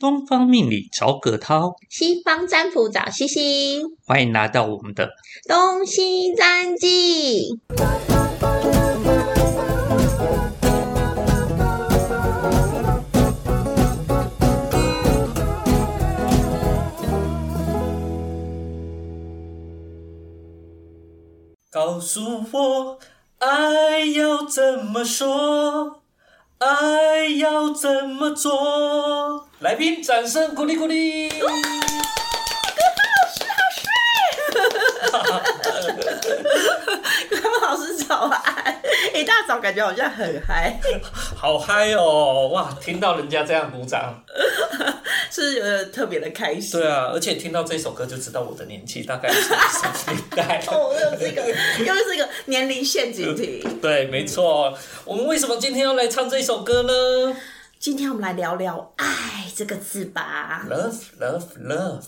东方命理找葛涛，西方占卜找西西，欢迎来到我们的东西占记。告诉我，爱要怎么说？爱要怎么做？来宾，掌声鼓励鼓励。葛涛老师早安！一大早感觉好像很嗨，好嗨哦！哇，听到人家这样鼓掌，是有点特别的开心。对啊，而且听到这首歌就知道我的年纪大概是什么年代。哦，又是一个，又是一个年龄陷阱题。对，没错。我们为什么今天要来唱这首歌呢今天我们来聊聊“爱”这个字吧。？Love, love, love。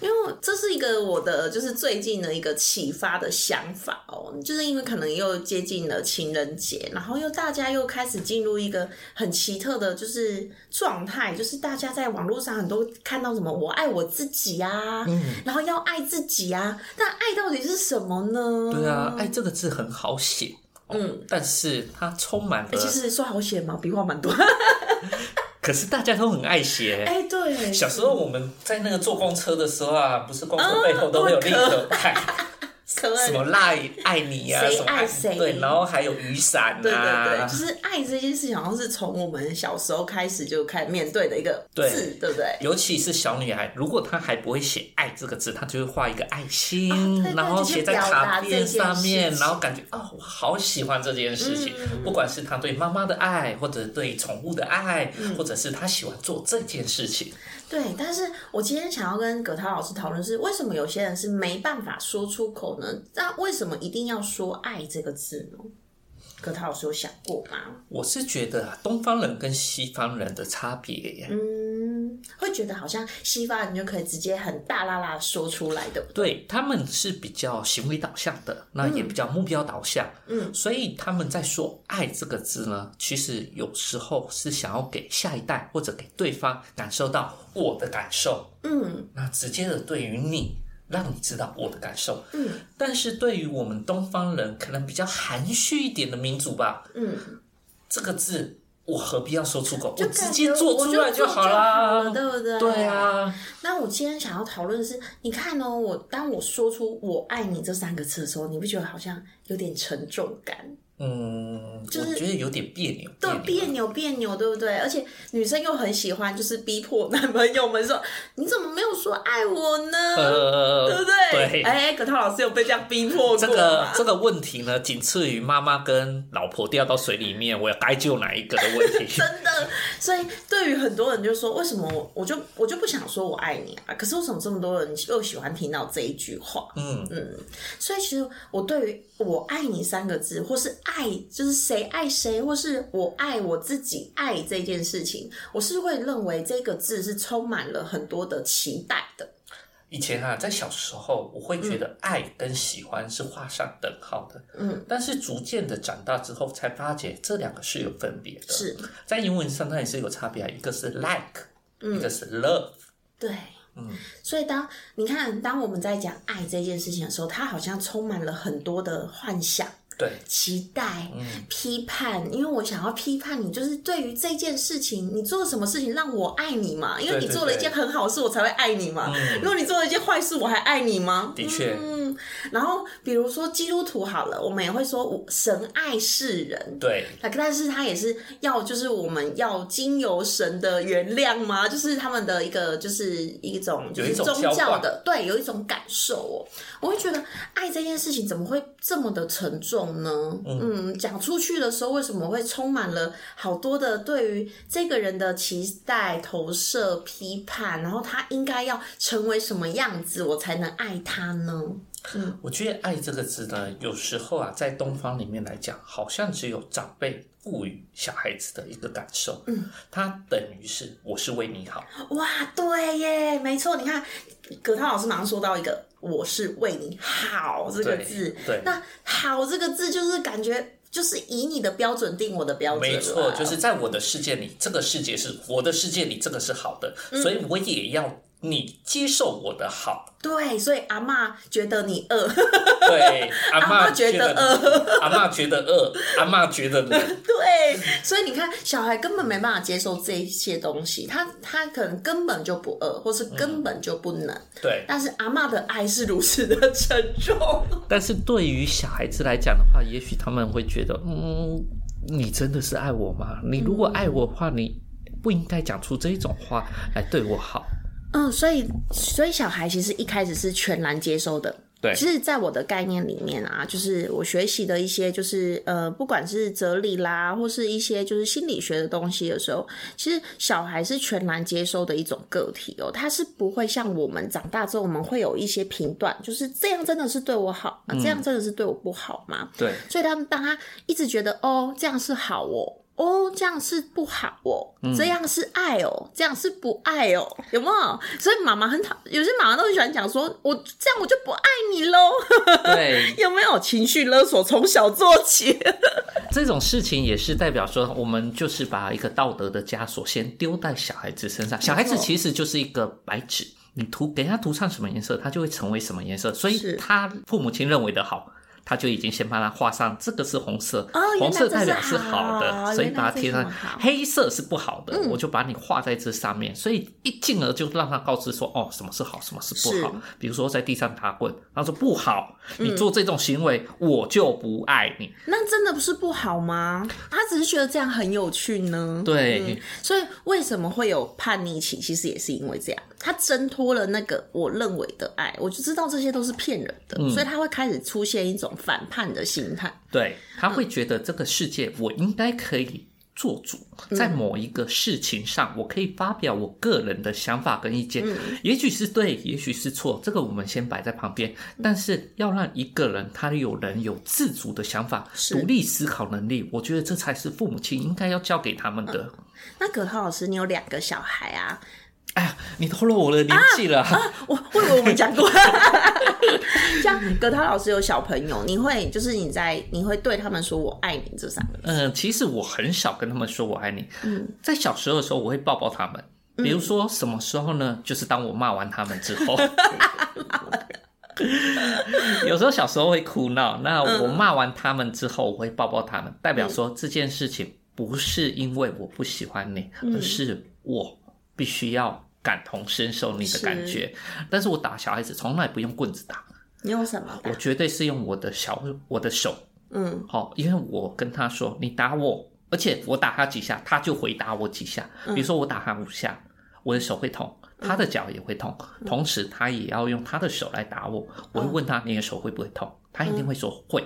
因为这是一个我的就是最近的一个启发的想法哦，就是因为可能又接近了情人节，然后又大家又开始进入一个很奇特的，就是状态，就是大家在网络上很多看到什么“我爱我自己”啊，然后要爱自己啊，但爱到底是什么呢？对啊，爱这个字很好写，嗯，但是它充满了，其实说好写嘛，笔画蛮多。可是大家都很爱写。哎，对，小时候我们在那个坐公车的时候啊，不是公车背后都会有立可爱，可爱什么赖爱你啊，谁爱谁。对，然后还有雨伞对对对，啊就，是爱这件事情，好像是从我们小时候开始就开始面对的一个字，对。不对？尤其是小女孩，如果她还不会写“爱”这个字，她就会画一个爱心，啊对对然后写在卡片上面，然后感觉哦，我好喜欢这件事情。嗯。不管是她对妈妈的爱，或者对宠物的爱，嗯。或者是她喜欢做这件事情。对，但是我今天想要跟葛涛老师讨论是，为什么有些人是没办法说出口呢？那为什么一定要说“爱”这个字呢？葛涛老师有想过吗？我是觉得啊东方人跟西方人的差别耶，嗯，会觉得好像西方人就可以直接很大啦啦说出来，的？对他们是比较行为导向的，那也比较目标导向，嗯，所以他们在说“爱”这个字呢，其实有时候是想要给下一代或者给对方感受到我的感受，嗯。那直接的对于你，让你知道我的感受。嗯。但是对于我们东方人，可能比较含蓄一点的民族吧，嗯，这个字我何必要说出口？我就直接做出来就好了，啦。对不对？对。啊，那我今天想要讨论的是，你看哦，我当我说出“我爱你”这三个字的时候，你不觉得好像有点沉重感？嗯，就是我觉得有点别扭，对，别扭别扭，对不对？而且女生又很喜欢，就是逼迫男朋友们说：“你怎么没有说爱我呢？”呃，哎，葛涛老师有被这样逼迫过这个这个问题呢，仅次于妈妈跟老婆掉到水里面，我要该救哪一个的问题。真的，所以对于很多人就说，为什么我我就我就不想说我爱你啊？可是为什么这么多人又喜欢听到这一句话？嗯嗯，所以其实我对于“我爱你”三个字，或是爱，就是谁爱谁，或是我爱我自己爱这件事情，我是会认为这个字是充满了很多的期待的。以前啊，在小时候，我会觉得爱跟喜欢是画上等号的。嗯，但是逐渐的长大之后，才发觉这两个是有分别的。是，在英文上它也是有差别啊，一个是 like，、一个是 love。对。嗯，所以当你看，当我们在讲爱这件事情的时候，它好像充满了很多的幻想、对，期待、嗯批判，因为我想要批判你，就是对于这件事情，你做了什么事情让我爱你嘛？因为你做了一件很好的事，我才会爱你嘛。嗯如果你做了一件坏事，我还爱你吗？的确嗯。然后比如说基督徒好了，我们也会说我神爱世人。对，那但是他也是要，就是我们要经由神的原谅吗？就是他们的一个，就是一种就是宗教的，对，有一种感受哦。我会觉得爱这件事情怎么会这么的沉重呢？嗯，讲出去的时候为什么会充满了好多的对于这个人的期待、投射、批判，然后他应该要成为什么样子，我才能爱他呢？我觉得“爱”这个字呢，有时候啊，在东方里面来讲，好像只有长辈赋予小孩子的一个感受。嗯，它等于是我是为你好。哇，对耶，没错，你看葛涛老师马上说到一个“我是为你好”这个字，对，那“好”这个字就是感觉就是以你的标准定我的标准。没错，就是在我的世界里，这个世界是我的世界里，这个是好的，所以我也要你接受我的好。对，所以阿妈觉得你饿，对，阿妈觉得饿，阿妈觉得饿，阿妈觉得冷。对，所以你看，小孩根本没办法接受这些东西，他他可能根本就不饿，或是根本就不能。对，但是阿妈的爱是如此的沉重。但是对于小孩子来讲的话，也许他们会觉得，嗯，你真的是爱我吗？你如果爱我的话，你不应该讲出这种话来对我好。嗯，所以所以小孩其实一开始是全然接收的。对，其实，在我的概念里面啊，就是我学习的一些，就是呃，不管是哲理啦，或是一些就是心理学的东西的时候，其实小孩是全然接收的一种个体哦，他是不会像我们长大之后，我们会有一些评断，就是这样真的是对我好，这样真的是对我不好吗？对，所以他们当他一直觉得哦，这样是好哦。哦，这样是不好哦，这样是爱哦，这样是不爱哦，有没有？所以妈妈很讨，有些妈妈都很喜欢讲说，我这样我就不爱你喽。对，有没有情绪勒索从小做起？这种事情也是代表说，我们就是把一个道德的枷锁先丢在小孩子身上。小孩子其实就是一个白纸，你涂给他涂上什么颜色，他就会成为什么颜色。所以他父母亲认为的好。他就已经先帮他画上，这个是红色，红色代表是好的，所以把它贴上。黑色是不好的，我就把你画在这上面。所以一进而就让他告知说，哦，什么是好，什么是不好。比如说在地上打滚，他说不好，你做这种行为，我就不爱你。那真的不是不好吗？他只是觉得这样很有趣呢。对，所以为什么会有叛逆期？其实也是因为这样。他挣脱了那个我认为的爱，我就知道这些都是骗人的，所以他会开始出现一种反叛的心态。对他会觉得这个世界我应该可以做主，在某一个事情上，我可以发表我个人的想法跟意见，也许是对，也许是错，这个我们先摆在旁边。但是要让一个人他有人有自主的想法、独立思考能力，我觉得这才是父母亲应该要教给他们的。那葛涛老师，你有两个小孩啊？哎呀，你透露我的年纪了。我我以为我们讲过。像葛涛老师有小朋友，你会就是你在你会对他们说“我爱你”这三个字？嗯，其实我很少跟他们说“我爱你”。嗯，在小时候的时候，我会抱抱他们。比如说什么时候呢？就是当我骂完他们之后。有时候小时候会哭闹，那我骂完他们之后，我会抱抱他们，代表说这件事情不是因为我不喜欢你，而是我必须要。感同身受你的感觉，但是我打小孩子从来不用棍子打，你用什么？我绝对是用我的小我的手，嗯，好，因为我跟他说，你打我，而且我打他几下，他就回打我几下。比如说我打他五下，我的手会痛，他的脚也会痛，同时他也要用他的手来打我。我会问他，你的手会不会痛？他一定会说会。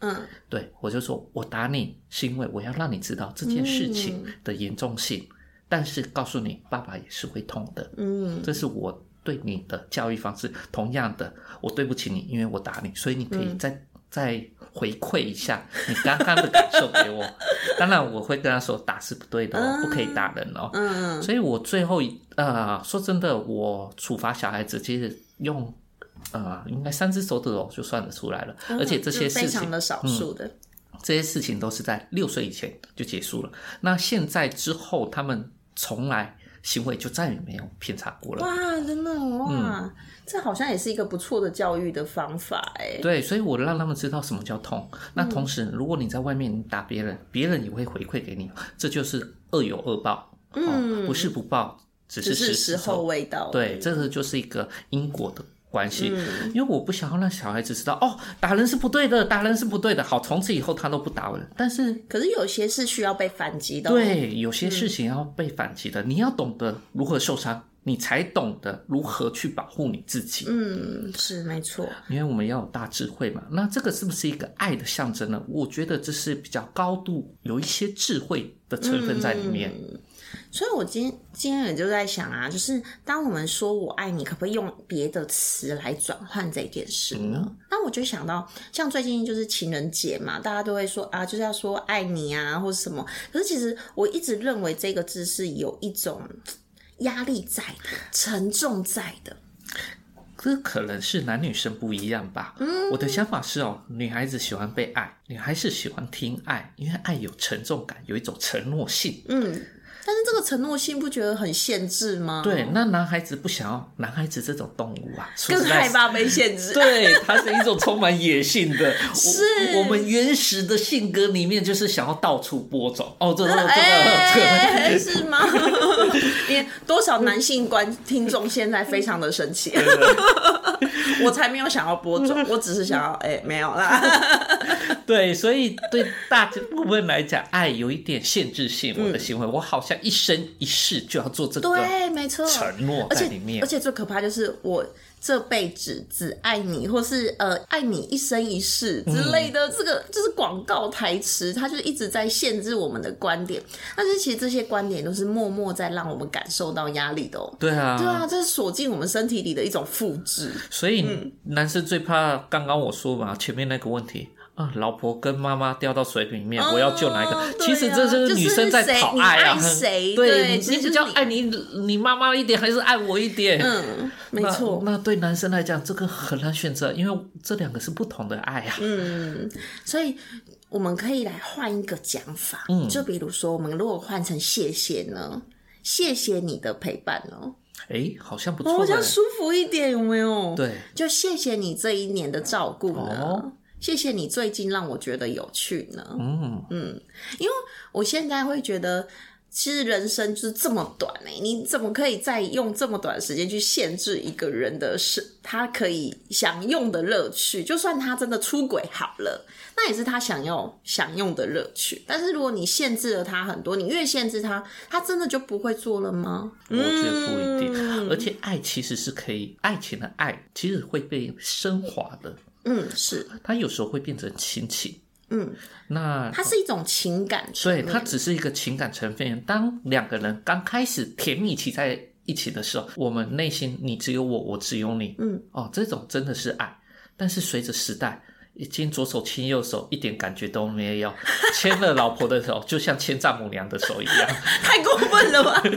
嗯，对我就说我打你是因为我要让你知道这件事情的严重性。但是告诉你，爸爸也是会痛的。嗯，这是我对你的教育方式。同样的，我对不起你，因为我打你，所以你可以再再回馈一下你刚刚的感受给我。当然，我会跟他说，打是不对的哦，不可以打人哦。嗯，所以我最后呃，说真的，我处罚小孩子，其实用啊，应该三只手指头就算得出来了。而且这些事情非常的少数的，这些事情都是在六岁以前就结束了。那现在之后，他们。从来行为就再也没有偏差过了。哇，真的哇，这好像也是一个不错的教育的方法哎。对，所以我让他们知道什么叫痛。那同时，如果你在外面打别人，别人也会回馈给你，这就是恶有恶报。嗯，不是不报，只是时候未到。对，这个就是一个因果的。关系，因为我不想要让小孩子知道哦，打人是不对的，打人是不对的。好，从此以后他都不打人。但是，可是有些是需要被反击的。对，有些事情要被反击的，你要懂得如何受伤，你才懂得如何去保护你自己。嗯，是没错。因为我们要有大智慧嘛。那这个是不是一个爱的象征呢？我觉得这是比较高度有一些智慧的成分在里面。所以，我今今天也就在想啊，就是当我们说我爱你，可不可以用别的词来转换这件事呢？那我就想到，像最近就是情人节嘛，大家都会说啊，就是要说爱你啊，或者什么。可是其实我一直认为这个字是有一种压力在的，沉重在的。这可能是男女生不一样吧。嗯，我的想法是哦，女孩子喜欢被爱，女孩子喜欢听爱，因为爱有沉重感，有一种承诺性。嗯。但是这个承诺性不觉得很限制吗？对，那男孩子不想要，男孩子这种动物啊，更害怕被限制。对，它是一种充满野性的。是，我们原始的性格里面就是想要到处播种。哦，这这这是吗？因为多少男性观听众现在非常的生气。我才没有想要播种，我只是想要哎，没有啦。对，所以对大部分来讲，爱有一点限制性。我的行为，我好像一生一世就要做这个，对，没错，承诺在里面。而且最可怕就是我这辈子只爱你，或是呃爱你一生一世之类的，这个就是广告台词，它就一直在限制我们的观点。但是其实这些观点都是默默在让我们感受到压力的哦。对啊，对啊，这是锁进我们身体里的一种复制。所以男生最怕刚刚我说嘛，前面那个问题。啊，老婆跟妈妈掉到水里面，我要救哪一个？其实这就是女生在讨爱啊。对，你比较爱你你妈妈一点，还是爱我一点？嗯，没错。那对男生来讲，这个很难选择，因为这两个是不同的爱啊。嗯，所以我们可以来换一个讲法，嗯，就比如说，我们如果换成谢谢呢？谢谢你的陪伴哦。哎，好像不错，好像舒服一点，有没有？对，就谢谢你这一年的照顾呢。谢谢你最近让我觉得有趣呢。嗯嗯，因为我现在会觉得，其实人生就是这么短哎，你怎么可以再用这么短的时间去限制一个人的是他可以享用的乐趣？就算他真的出轨好了，那也是他想要享用的乐趣。但是如果你限制了他很多，你越限制他，他真的就不会做了吗？我觉得不一定。而且爱其实是可以，爱情的爱其实会被升华的。嗯，是它有时候会变成亲情。嗯，那它是一种情感，对，它只是一个情感成分。当两个人刚开始甜蜜期在一起的时候，我们内心你只有我，我只有你。嗯，哦，这种真的是爱。但是随着时代，已经左手牵右手，一点感觉都没有。牵了老婆的手，就像牵丈母娘的手一样，太过分了吧？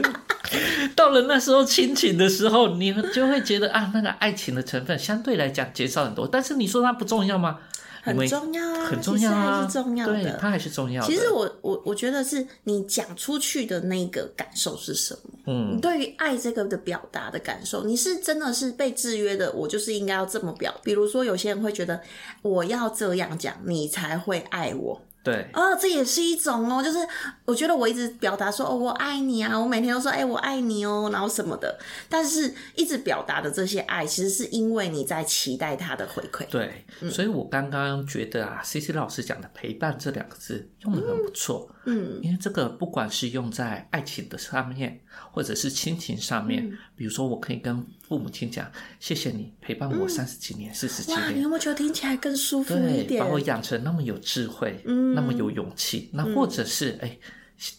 到了那时候亲情的时候，你就会觉得啊，那个爱情的成分相对来讲减少很多。但是你说它不重要吗？很重要啊，很重要啊，还是重要的。对，它还是重要的。其实我我我觉得是你讲出去的那个感受是什么？嗯，你对于爱这个的表达的感受，你是真的是被制约的。我就是应该要这么表。比如说，有些人会觉得我要这样讲，你才会爱我。对，哦，这也是一种哦，就是我觉得我一直表达说哦，我爱你啊，我每天都说哎，我爱你哦，然后什么的，但是一直表达的这些爱，其实是因为你在期待他的回馈。对，所以我刚刚觉得啊，C C 老师讲的陪伴这两个字用的很不错。嗯，因为这个不管是用在爱情的上面，或者是亲情上面，比如说我可以跟父母亲讲，谢谢你陪伴我三十几年、四十几年，你有没有觉得听起来更舒服一点？把我养成那么有智慧，嗯，那么有勇气。那或者是哎，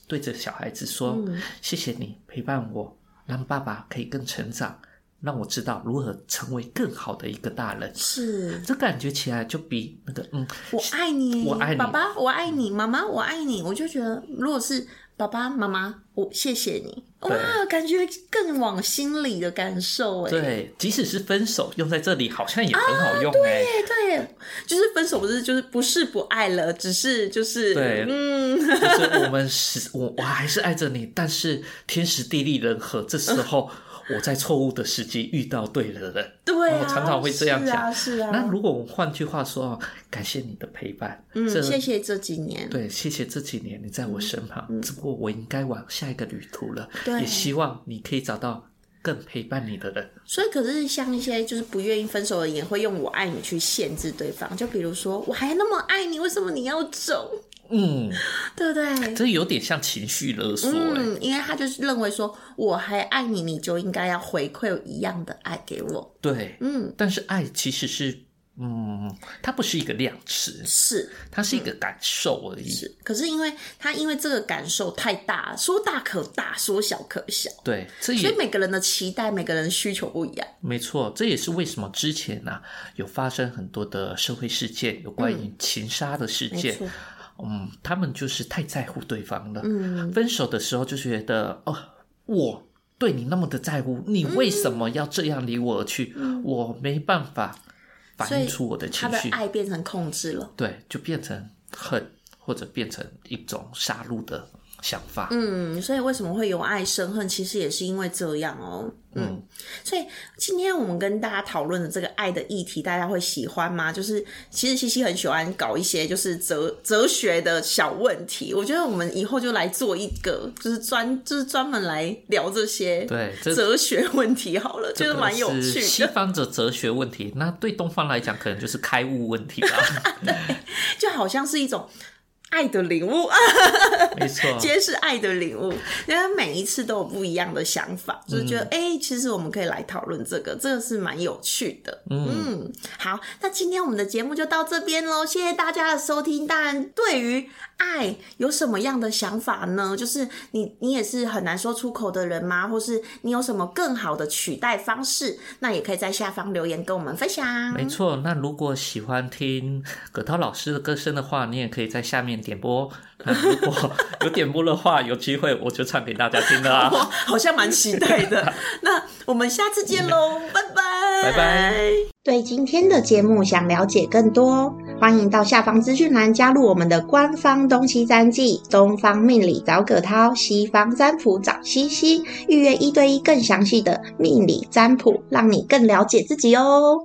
对着小孩子说，谢谢你陪伴我，让爸爸可以更成长。让我知道如何成为更好的一个大人，是。这感觉起来就比那个嗯，我爱你，我爱你，爸爸，我爱你，妈妈，我爱你，我就觉得，如果是爸爸妈妈，我谢谢你，哇，感觉更往心里的感受，哎，对，即使是分手用在这里，好像也很好用，哎，对，就是分手不是就是不是不爱了，只是就是对，嗯，就是我们是，我我还是爱着你，但是天时地利人和，这时 候。我在错误的时机遇到对的人，对，我常常会这样讲。是啊，那如果我换句话说，感谢你的陪伴，嗯，谢谢这几年，对，谢谢这几年你在我身旁。只不过我应该往下一个旅途了，也希望你可以找到更陪伴你的人。所以，可是像一些就是不愿意分手的人，也会用“我爱你”去限制对方。就比如说，我还那么爱你，为什么你要走？嗯，对不对？这有点像情绪勒索，嗯，因为他就是认为说，我还爱你，你就应该要回馈一样的爱给我。对，嗯，但是爱其实是，嗯，它不是一个量词，是它是一个感受而已。是，可是因为他因为这个感受太大，说大可大，说小可小。对，所以每个人的期待，每个人的需求不一样。没错，这也是为什么之前呢有发生很多的社会事件，有关于情杀的事件。嗯，他们就是太在乎对方了。嗯，分手的时候就觉得哦，我对你那么的在乎，你为什么要这样离我而去？我没办法反映出我的情绪，爱变成控制了，对，就变成恨，或者变成一种杀戮的。想法，嗯，所以为什么会由爱生恨，其实也是因为这样哦，嗯，所以今天我们跟大家讨论的这个爱的议题，大家会喜欢吗？就是其实西西很喜欢搞一些就是哲哲学的小问题，我觉得我们以后就来做一个，就是专就是专门来聊这些对哲学问题好了，觉得蛮有趣。西方的哲学问题，那对东方来讲，可能就是开悟问题吧对，就好像是一种。爱的领悟，没错，皆是爱的领悟。因为每一次都有不一样的想法，就是觉得，哎，其实我们可以来讨论这个，这个是蛮有趣的。嗯，好，那今天我们的节目就到这边喽，谢谢大家的收听。当然，对于爱有什么样的想法呢？就是你，你也是很难说出口的人吗？或是你有什么更好的取代方式？那也可以在下方留言跟我们分享。没错，那如果喜欢听葛涛老师的歌声的话，你也可以在下面。点播，如果 有点播的话，有机会我就唱给大家听啦。好像蛮期待的。那我们下次见喽，拜拜，拜拜。对今天的节目想了解更多，欢迎到下方资讯栏加入我们的官方东西占记，东方命理找葛涛，西方占卜找西西，预约一对一更详细的命理占卜，让你更了解自己哦。